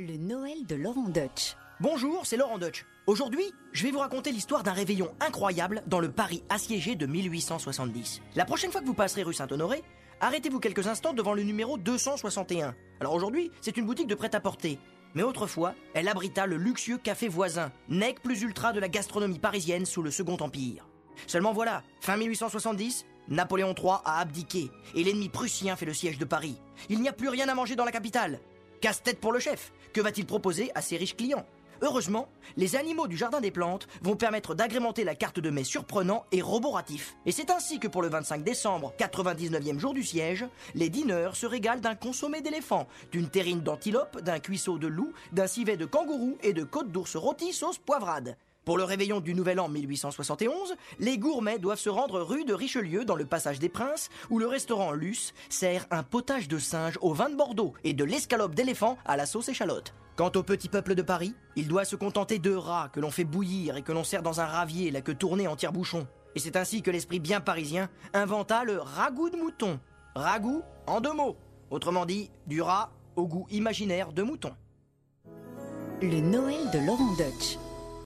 Le Noël de Laurent Deutsch. Bonjour, c'est Laurent Deutsch. Aujourd'hui, je vais vous raconter l'histoire d'un réveillon incroyable dans le Paris assiégé de 1870. La prochaine fois que vous passerez rue Saint-Honoré, arrêtez-vous quelques instants devant le numéro 261. Alors aujourd'hui, c'est une boutique de prêt-à-porter. Mais autrefois, elle abrita le luxueux café voisin, nec plus ultra de la gastronomie parisienne sous le Second Empire. Seulement voilà, fin 1870, Napoléon III a abdiqué et l'ennemi prussien fait le siège de Paris. Il n'y a plus rien à manger dans la capitale. Casse-tête pour le chef. Que va-t-il proposer à ses riches clients? Heureusement, les animaux du jardin des plantes vont permettre d'agrémenter la carte de mets surprenant et roboratif. Et c'est ainsi que pour le 25 décembre, 99e jour du siège, les dîneurs se régalent d'un consommé d'éléphant, d'une terrine d'antilope, d'un cuisseau de loup, d'un civet de kangourou et de côte d'ours rôti sauce poivrade. Pour le réveillon du Nouvel An 1871, les gourmets doivent se rendre rue de Richelieu dans le Passage des Princes, où le restaurant Luce sert un potage de singe au vin de Bordeaux et de l'escalope d'éléphant à la sauce échalote. Quant au petit peuple de Paris, il doit se contenter de rats que l'on fait bouillir et que l'on sert dans un ravier, la queue tournée en tire-bouchon. Et c'est ainsi que l'esprit bien parisien inventa le ragoût de mouton. Ragoût en deux mots. Autrement dit, du rat au goût imaginaire de mouton. Le Noël de Laurent Deutsch.